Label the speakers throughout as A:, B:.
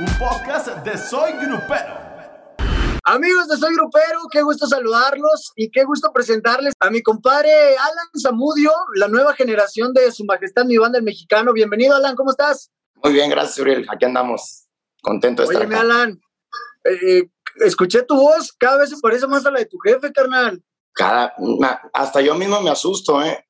A: un podcast de Soy Grupero.
B: Amigos de Soy Grupero, qué gusto saludarlos y qué gusto presentarles a mi compadre Alan Zamudio, la nueva generación de Su Majestad Mi Banda el Mexicano. Bienvenido, Alan, ¿cómo estás?
C: Muy bien, gracias, Uriel. Aquí andamos. Contento de estar
B: acá. Alan, eh, escuché tu voz, cada vez se parece más a la de tu jefe, carnal.
C: Cada, hasta yo mismo me asusto, ¿eh?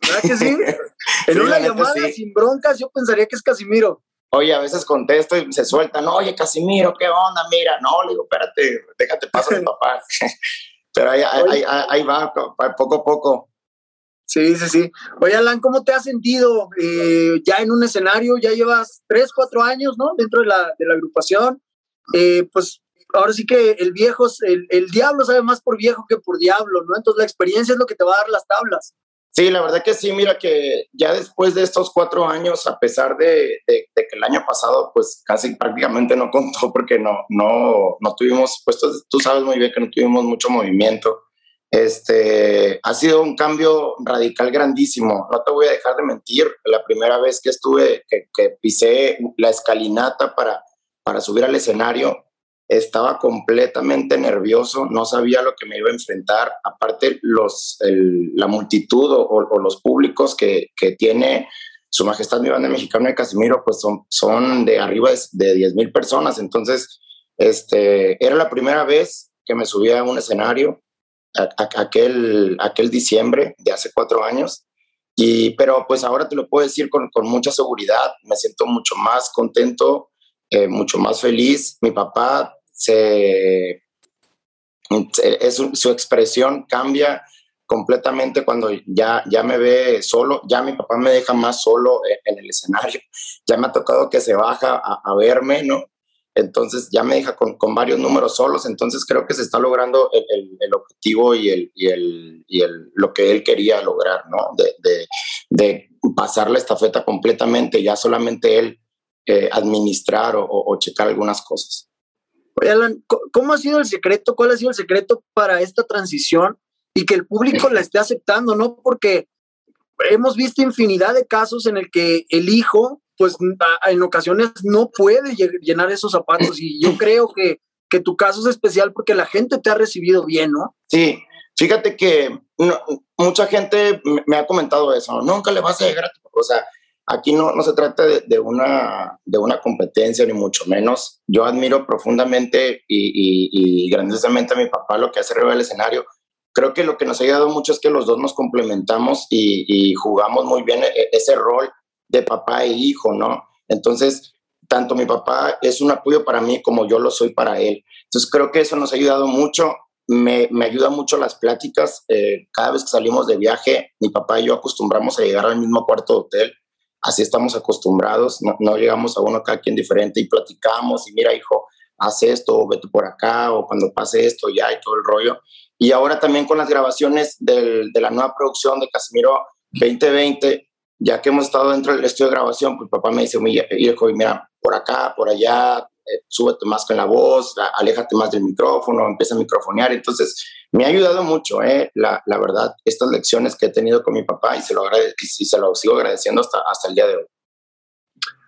B: ¿Verdad que sí? en una llamada sin broncas yo pensaría que es Casimiro.
C: Oye, a veces contesto y se sueltan, oye, Casimiro, ¿qué onda? Mira, no, le digo, espérate, déjate paso de papá. Pero ahí, ahí, ahí, va, poco a poco.
B: Sí, sí, sí. Oye, Alan, ¿cómo te has sentido eh, ya en un escenario? Ya llevas tres, cuatro años, ¿no? Dentro de la, de la agrupación. Eh, pues ahora sí que el viejo, el, el diablo sabe más por viejo que por diablo, ¿no? Entonces la experiencia es lo que te va a dar las tablas.
C: Sí, la verdad que sí, mira que ya después de estos cuatro años, a pesar de, que el año pasado pues casi prácticamente no contó porque no, no, no tuvimos, pues tú, sabes muy bien que no tuvimos mucho movimiento, este, ha sido un cambio radical grandísimo, no te voy a dejar de mentir, la primera vez que estuve, que, que pisé la escalinata para, para subir al escenario, estaba completamente nervioso, no sabía lo que me iba a enfrentar. Aparte, los, la multitud o, los públicos que, que, tiene Su Majestad mi banda mexicana de Casimiro, pues son, son de arriba de, 10 mil personas. Entonces, este, era la primera vez que me subía a un escenario, aquel, aquel diciembre de hace cuatro años. Y, pero pues ahora te lo puedo decir con, con mucha seguridad, me siento mucho más contento, eh, mucho más feliz. Mi papá su expresión cambia completamente cuando ya, ya me ve solo, ya mi papá me deja más solo en, el escenario, ya me ha tocado que se baja a, verme, ¿no? Entonces ya me deja con, con, varios números solos, entonces creo que se está logrando el, objetivo y, el, y, el, y lo que él quería lograr, ¿no? De, de, de pasar la estafeta completamente, ya solamente él eh, administrar o, o checar algunas cosas.
B: Alan, ¿cómo ha sido el secreto? ¿Cuál ha sido el secreto para esta transición y que el público la esté aceptando, no? Porque hemos visto infinidad de casos en el que el hijo, pues en ocasiones no puede llenar esos zapatos y yo creo que, que tu caso es especial porque la gente te ha recibido bien, ¿no?
C: Sí, fíjate que mucha gente me ha comentado eso, nunca le vas a llegar a tu, o sea, Aquí no, no se trata de, una, de una competencia, ni mucho menos. Yo admiro profundamente y, y, grandiosamente a mi papá lo que hace arriba del escenario. Creo que lo que nos ha ayudado mucho es que los dos nos complementamos y, jugamos muy bien e, ese rol de papá e hijo, ¿no? Entonces, tanto mi papá es un apoyo para mí como yo lo soy para él. Entonces, creo que eso nos ha ayudado mucho. Me, me ayuda mucho las pláticas. Eh, cada vez que salimos de viaje, mi papá y yo acostumbramos a llegar al mismo cuarto de hotel así estamos acostumbrados, no, llegamos a uno cada quien diferente y platicamos y mira hijo, haz esto, o vete por acá, o cuando pase esto ya y todo el rollo. Y ahora también con las grabaciones de la nueva producción de Casimiro 2020, ya que hemos estado dentro del estudio de grabación, pues papá me dice, hijo, mira, por acá, por allá, eh, súbete más con la voz, aléjate más del micrófono, empieza a microfonear. Entonces, me ha ayudado mucho, eh, la, la, verdad, estas lecciones que he tenido con mi papá y se lo, y se lo sigo agradeciendo hasta, hasta el día de hoy.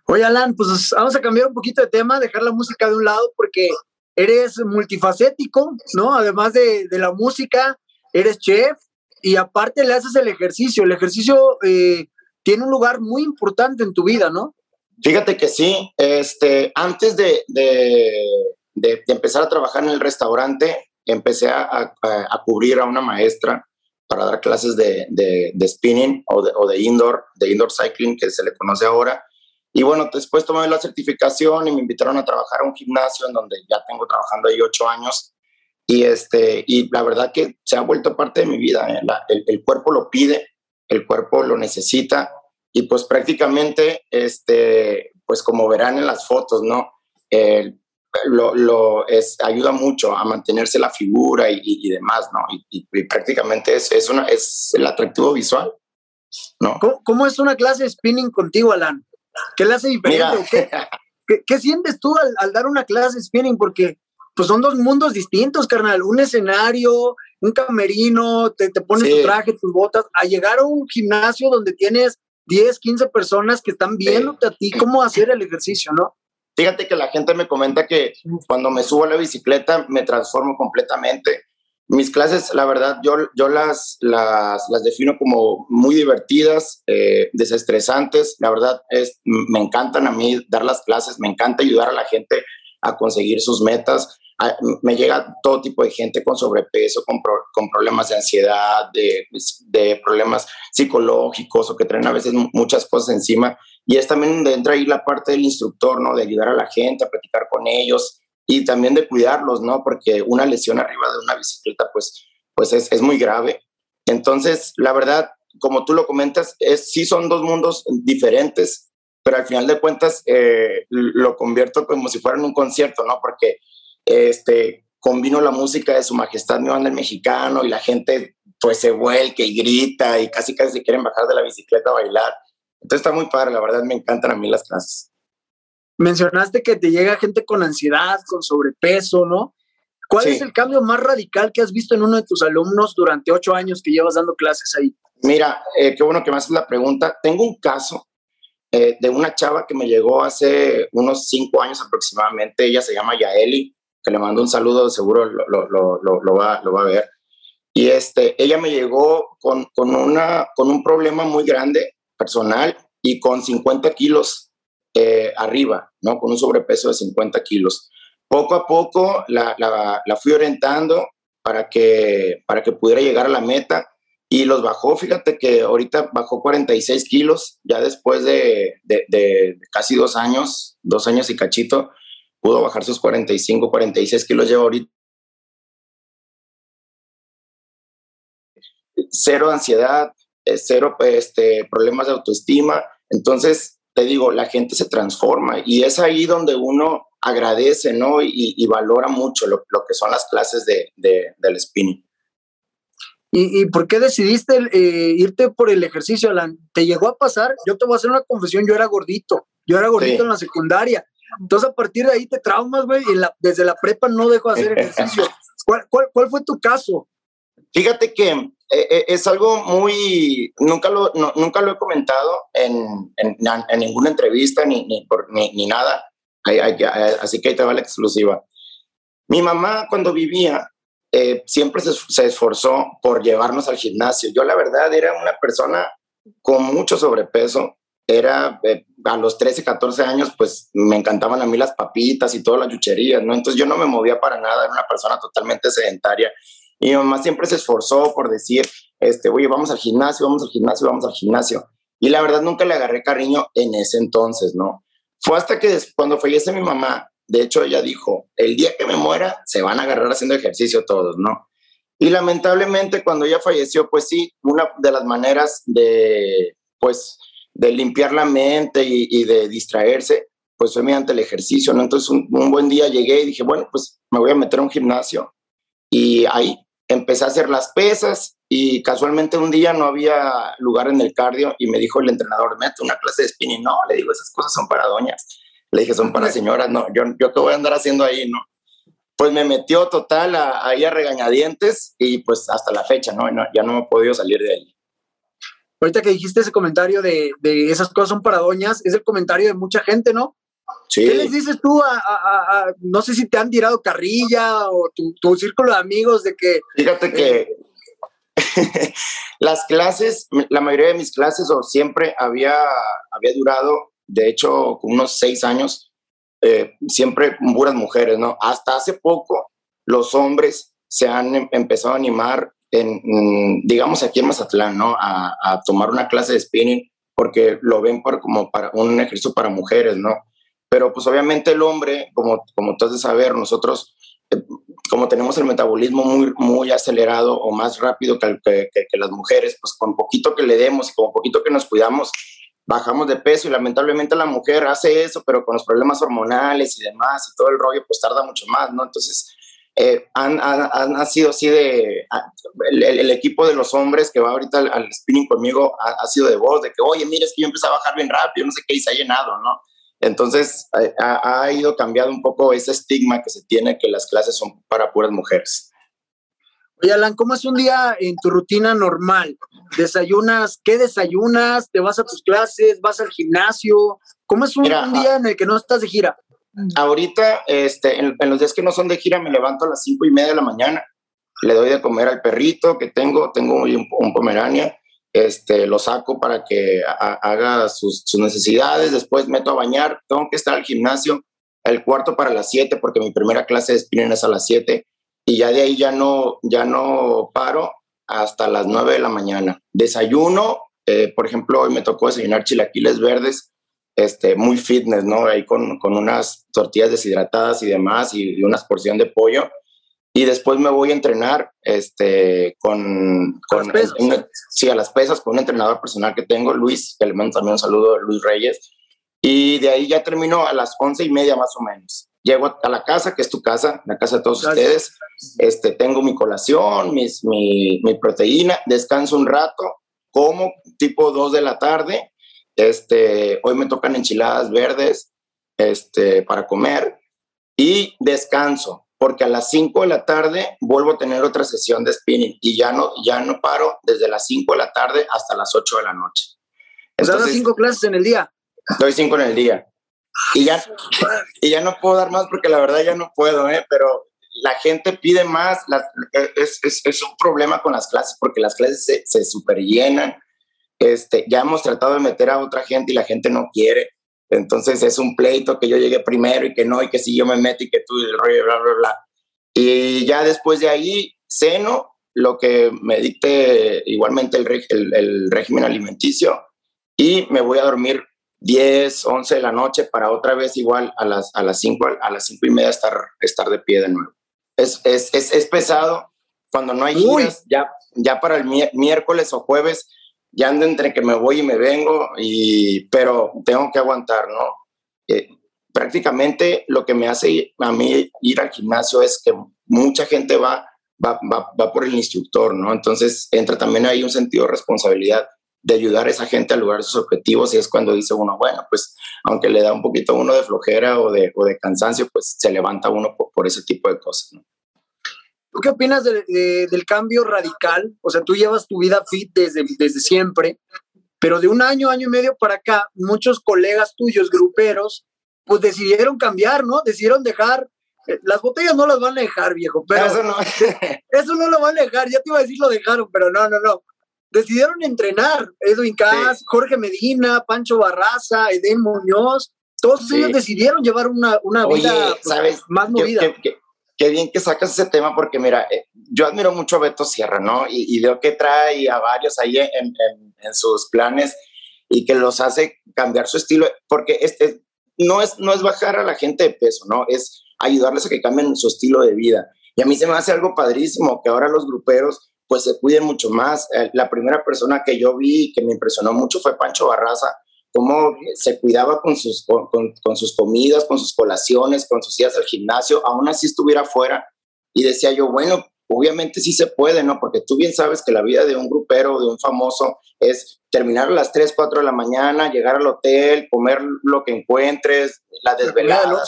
B: Oye, Alan, pues vamos a cambiar un poquito de tema, dejar la música de un lado porque eres multifacético, ¿no? Además de, de la música, eres chef y aparte le haces el ejercicio. El ejercicio eh, tiene un lugar muy importante en tu vida, ¿no?
C: Fíjate que sí, este, antes de, de, de, empezar a trabajar en el restaurante, empecé a, a, cubrir a una maestra para dar clases de, de spinning o, o de, indoor, de indoor cycling, que se le conoce ahora. Y bueno, después tomé la certificación y me invitaron a trabajar a un gimnasio en donde ya tengo trabajando ahí ocho años. Y, este, y la verdad que se ha vuelto parte de mi vida. ¿eh? el, el, cuerpo lo pide, el cuerpo lo necesita y pues prácticamente, este, pues como verán en las fotos, ¿no? lo, lo es, ayuda mucho a mantenerse la figura y, y, demás, ¿no? Y, prácticamente es, es, una, es el atractivo visual, ¿no?
B: ¿Cómo, es una clase de spinning contigo, Alan? ¿Qué le hace diferente? Qué, qué, sientes tú al, al, dar una clase de spinning? Porque pues son dos mundos distintos, carnal. Un escenario, un camerino, te, te pones tu traje, tus botas, a llegar a un gimnasio donde tienes 10, 15 personas que están viéndote a ti cómo hacer el ejercicio, ¿no?
C: Fíjate que la gente me comenta que cuando me subo a la bicicleta me transformo completamente. Mis clases, la verdad, yo, yo las, las, las defino como muy divertidas, eh, desestresantes. La verdad, es, me encantan a mí dar las clases, me encanta ayudar a la gente a conseguir sus metas. Me llega todo tipo de gente con sobrepeso, con, con problemas de ansiedad, de, de, problemas psicológicos o que traen a veces muchas cosas encima. Y es también donde entra ahí la parte del instructor, ¿no? De ayudar a la gente, a platicar con ellos y también de cuidarlos, ¿no? Porque una lesión arriba de una bicicleta, pues, pues es, es muy grave. Entonces, la verdad, como tú lo comentas, es, sí son dos mundos diferentes, pero al final de cuentas eh, lo convierto como si fuera en un concierto, ¿no? Porque este, combino la música de Su Majestad Mi Banda el Mexicano y la gente pues se vuelque y grita y casi casi se quieren bajar de la bicicleta a bailar. Entonces está muy padre, la verdad me encantan a mí las clases.
B: Mencionaste que te llega gente con ansiedad, con sobrepeso, ¿no? ¿Cuál es el cambio más radical que has visto en uno de tus alumnos durante ocho años que llevas dando clases ahí?
C: Mira, eh, qué bueno que me haces la pregunta. Tengo un caso eh, de una chava que me llegó hace unos cinco años aproximadamente. Ella se llama Yaeli, que le mando un saludo, seguro lo, lo, lo, lo va, a ver. Y este, ella me llegó con, con, una, con un problema muy grande personal y con 50 kilos eh, arriba, ¿no? Con un sobrepeso de 50 kilos. Poco a poco la, la, la, fui orientando para que, para que pudiera llegar a la meta y los bajó. Fíjate que ahorita bajó 46 kilos, ya después de, de, de, casi dos años, dos años y cachito, pudo bajar sus 45, 46 kilos, lleva ahorita. Cero ansiedad, eh, cero este, problemas de autoestima. Entonces, te digo, la gente se transforma y es ahí donde uno agradece, ¿no? Y, valora mucho lo, que son las clases de, del spinning.
B: ¿Y, por qué decidiste eh, irte por el ejercicio, Alan? ¿Te llegó a pasar? Yo te voy a hacer una confesión, yo era gordito, yo era gordito en la secundaria. Entonces a partir de ahí te traumas, güey, y desde la prepa no dejo de hacer ejercicio. ¿Cuál, cuál fue tu caso?
C: Fíjate que eh, eh, es algo muy, nunca lo, nunca lo he comentado en, en, ninguna entrevista ni, ni, por, ni, nada, así que ahí te va la exclusiva. Mi mamá cuando vivía eh, siempre se, se, esforzó por llevarnos al gimnasio. Yo la verdad era una persona con mucho sobrepeso. Era a los 13, 14 años, pues me encantaban a mí las papitas y todas las chucherías, ¿no? Entonces yo no me movía para nada, era una persona totalmente sedentaria y mi mamá siempre se esforzó por decir, este, oye, vamos al gimnasio, vamos al gimnasio, vamos al gimnasio. Y la verdad nunca le agarré cariño en ese entonces, ¿no? Fue hasta que cuando fallece mi mamá, de hecho ella dijo, el día que me muera se van a agarrar haciendo ejercicio todos, ¿no? Y lamentablemente cuando ella falleció, pues sí, una de las maneras de, pues, de limpiar la mente y, de distraerse, pues fue mediante el ejercicio, ¿no? Entonces un, un, buen día llegué y dije, bueno, pues me voy a meter a un gimnasio. Y ahí empecé a hacer las pesas y casualmente un día no había lugar en el cardio y me dijo el entrenador, mete una clase de spinning. No, le digo, esas cosas son para doñas. Le dije, son para señoras, no, yo, yo qué voy a andar haciendo ahí, ¿no? Pues me metió total ahí a, regañadientes y pues hasta la fecha, ¿no? Ya no me he podido salir de ahí.
B: Ahorita que dijiste ese comentario de, de esas cosas son para doñas, es el comentario de mucha gente, ¿no? ¿Qué les dices tú a, no sé si te han tirado carrilla o tu, círculo de amigos de que...
C: Fíjate que eh, las clases, la mayoría de mis clases o siempre había, había durado, de hecho, unos seis años, eh, siempre puras mujeres, ¿no? Hasta hace poco los hombres se han em, empezado a animar en, mm, digamos, aquí en Mazatlán, ¿no? A, a, tomar una clase de spinning porque lo ven por, como para un ejercicio para mujeres, ¿no? pero pues obviamente el hombre, como, como tú has de saber, nosotros, eh, como tenemos el metabolismo muy, muy acelerado o más rápido que, que, que, las mujeres, pues con poquito que le demos y con poquito que nos cuidamos, bajamos de peso y lamentablemente la mujer hace eso, pero con los problemas hormonales y demás y todo el rollo, pues tarda mucho más, ¿no? Entonces, eh, han, han, han, sido así de, el, el, equipo de los hombres que va ahorita al, spinning conmigo ha, ha, sido de voz, de que, oye, mira, es que yo empecé a bajar bien rápido, no sé qué, y se ha llenado, ¿no? Entonces, ha, ido cambiando un poco ese estigma que se tiene que las clases son para puras mujeres.
B: Oye, Alan, ¿cómo es un día en tu rutina normal? ¿Desayunas? ¿Qué desayunas? ¿Te vas a tus clases? ¿Vas al gimnasio? ¿Cómo es un, día en el que no estás de gira?
C: Ahorita, este, en, los días que no son de gira, me levanto a las cinco y media de la mañana, le doy de comer al perrito que tengo, tengo un, pomerania, este, lo saco para que haga sus, necesidades, después meto a bañar, tengo que estar al gimnasio el cuarto para las siete, porque mi primera clase de spinning es a las siete, y ya de ahí ya no, ya no paro hasta las nueve de la mañana. Desayuno, eh, por ejemplo, hoy me tocó desayunar chilaquiles verdes, este, muy fitness, ¿no? Ahí con, con unas tortillas deshidratadas y demás, y, y unas porción de pollo. Y después me voy a entrenar este, con, con sí, a las pesas, con un entrenador personal que tengo, Luis, que le mando también un saludo, Luis Reyes, y de ahí ya termino a las once y media más o menos. Llego a la casa, que es tu casa, la casa de todos ustedes, este, tengo mi colación, mis, mi, mi proteína, descanso un rato, como tipo dos de la tarde, este, hoy me tocan enchiladas verdes este, para comer y descanso porque a las 5 de la tarde vuelvo a tener otra sesión de spinning y ya no, ya no paro desde las 5 de la tarde hasta las 8 de la noche.
B: Entonces, ¿Das cinco clases en el día?
C: Doy cinco en el día. Y ya, y ya no puedo dar más porque la verdad ya no puedo, ¿eh? pero la gente pide más. es, es, es, un problema con las clases porque las clases se, se superllenan. Este, ya hemos tratado de meter a otra gente y la gente no quiere. Entonces es un pleito que yo llegué primero y que no, y que si yo me meto y que tú, el rollo, bla, bla, bla. Y ya después de ahí, ceno lo que me dicte igualmente el, el, régimen alimenticio y me voy a dormir 10, 11 de la noche para otra vez igual a las, a las 5 a las cinco y media estar, estar de pie de nuevo. Es, es, es, es pesado cuando no hay giras, ya, ya para el miércoles o jueves ya ando entre que me voy y me vengo, y, pero tengo que aguantar, ¿no? Eh, prácticamente lo que me hace a mí ir al gimnasio es que mucha gente va, va, va, por el instructor, ¿no? Entonces entra también ahí un sentido de responsabilidad de ayudar a esa gente a lograr sus objetivos y es cuando dice uno, bueno, pues aunque le da un poquito uno de flojera o de, o de cansancio, pues se levanta uno por, por ese tipo de cosas, ¿no?
B: ¿Tú qué opinas del cambio radical? O sea, tú llevas tu vida fit desde, desde siempre, pero de un año, año y medio para acá, muchos colegas tuyos, gruperos, pues decidieron cambiar, ¿no? Decidieron dejar, eh, las botellas no las van a dejar, viejo, pero
C: eso no,
B: eso no lo van a dejar, ya te iba a decir lo dejaron, pero no, no, no. Decidieron entrenar, Edwin Cass, Jorge Medina, Pancho Barraza, Eden Muñoz, todos ellos decidieron llevar una, una vida pues, más movida
C: qué bien que sacas ese tema porque mira, eh, yo admiro mucho a Beto Sierra, ¿no? Y, veo que trae a varios ahí en, sus planes y que los hace cambiar su estilo, porque este, no, es, no es bajar a la gente de peso, ¿no? Es ayudarles a que cambien su estilo de vida. Y a mí se me hace algo padrísimo que ahora los gruperos pues se cuiden mucho más. Eh, la primera persona que yo vi que me impresionó mucho fue Pancho Barraza, cómo se cuidaba con sus, con, sus comidas, con sus colaciones, con sus días al gimnasio, aún así estuviera fuera. Y decía yo, bueno, obviamente sí se puede, ¿no? Porque tú bien sabes que la vida de un grupero, de un famoso, es terminar a las 3, 4 de la mañana, llegar al hotel, comer lo que encuentres, la desvelada.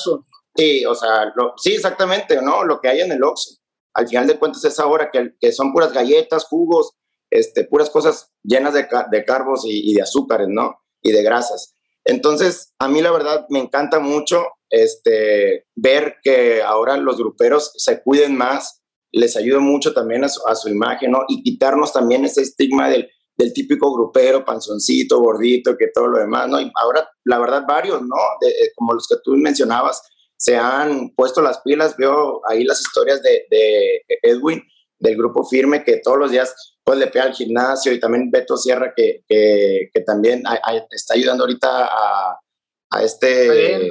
C: Sí, o sea, sí, exactamente, ¿no? Lo que hay en el Oxxo. Al final de cuentas es ahora que, que son puras galletas, jugos, este, puras cosas llenas de, de carbos y, y de azúcares, ¿no? Y de grasas. Entonces, a mí la verdad me encanta mucho este, ver que ahora los gruperos se cuiden más, les ayuda mucho también a su, imagen, ¿no? Y quitarnos también ese estigma del, del, típico grupero, panzoncito, gordito, que todo lo demás, ¿no? Y ahora, la verdad, varios, ¿no? Eh, como los que tú mencionabas, se han puesto las pilas, veo ahí las historias de, de Edwin, del grupo firme, que todos los días pues le pega al gimnasio y también Beto Sierra que, que, que también está ayudando ahorita a, a este...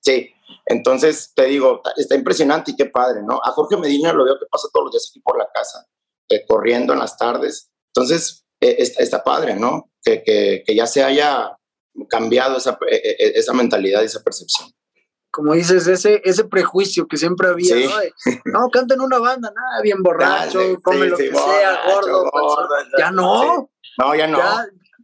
C: Sí, entonces te digo, está impresionante y qué padre, ¿no? A Jorge Medina lo veo que pasa todos los días aquí por la casa, eh, corriendo en las tardes. Entonces, eh, está, está, padre, ¿no? Que, que, que, ya se haya cambiado esa, eh, esa mentalidad y esa percepción
B: como dices, ese, ese prejuicio que siempre había, ¿no? no, canta en una banda, nada, bien borracho, come lo que sea, gordo, ya no.
C: No, ya no.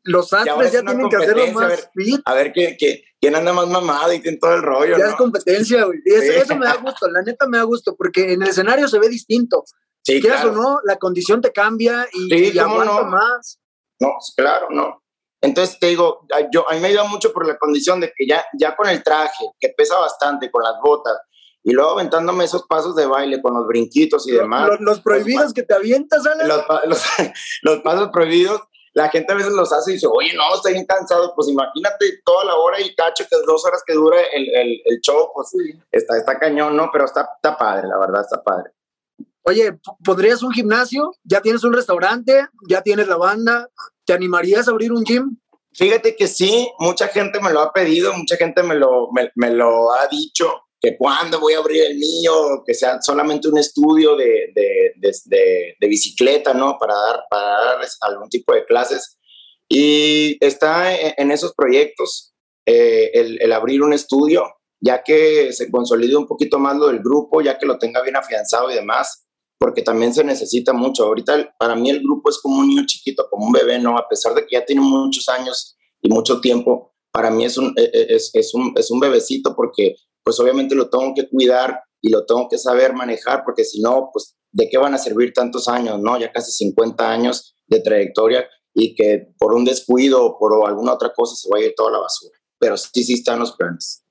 B: los astros ya, tienen que hacerlo más a ver, fit.
C: A ver quién anda más mamado y tiene todo el rollo.
B: Ya es competencia, güey. eso, me da gusto, la neta me da gusto, porque en el escenario se ve distinto. Sí, Quieras o no, la condición te cambia y, y aguanta más.
C: No, claro, no. Entonces te digo, yo, a mí me ayuda mucho por la condición de que ya, ya con el traje, que pesa bastante, con las botas, y luego aventándome esos pasos de baile con los brinquitos y demás.
B: Los, prohibidos que te avientas, Alan.
C: Los, los, pasos prohibidos, la gente a veces los hace y dice, oye, no, estoy bien cansado. Pues imagínate toda la hora y cacho, que es dos horas que dura el, el, el show, pues está, está cañón, ¿no? Pero está, está padre, la verdad, está padre.
B: Oye, ¿podrías un gimnasio? ¿Ya tienes un restaurante? ¿Ya tienes la banda? ¿Te animarías a abrir un gym?
C: Fíjate que sí, mucha gente me lo ha pedido, mucha gente me lo, me, lo ha dicho, que cuando voy a abrir el mío, que sea solamente un estudio de, de, de, bicicleta, ¿no? Para dar, para dar algún tipo de clases. Y está en esos proyectos eh, el, el, abrir un estudio, ya que se consolide un poquito más lo del grupo, ya que lo tenga bien afianzado y demás porque también se necesita mucho. Ahorita para mí el grupo es como un niño chiquito, como un bebé, ¿no? A pesar de que ya tiene muchos años y mucho tiempo, para mí es un, e, e, es, es un, es un bebecito porque pues obviamente lo tengo que cuidar y lo tengo que saber manejar, porque si no, pues de qué van a servir tantos años, ¿no? Ya casi 50 años de trayectoria y que por un descuido o por alguna otra cosa se vaya toda la basura. Pero sí, sí están los planes.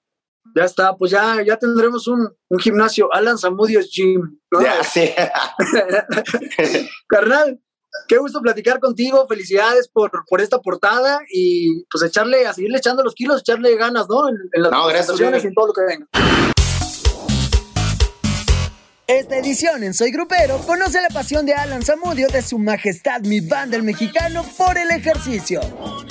B: Ya está, pues ya, ya tendremos un, un gimnasio, Alan Zamudios Gym.
C: Ya, sí.
B: Carnal, qué gusto platicar contigo, felicidades por, por esta portada y pues echarle, a seguirle echando los kilos, echarle ganas, ¿no? En, las no, presentaciones y en todo lo que venga. Esta edición en Soy Grupero conoce la pasión de Alan Zamudio de su majestad mi banda el mexicano por el ejercicio.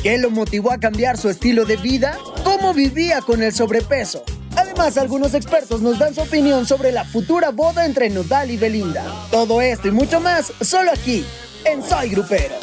B: ¿Qué lo motivó a cambiar su estilo de vida? ¿Cómo vivía con el sobrepeso? Además, algunos expertos nos dan su opinión sobre la futura boda entre Nodal y Belinda. Todo esto y mucho más, solo aquí, en Soy Grupero.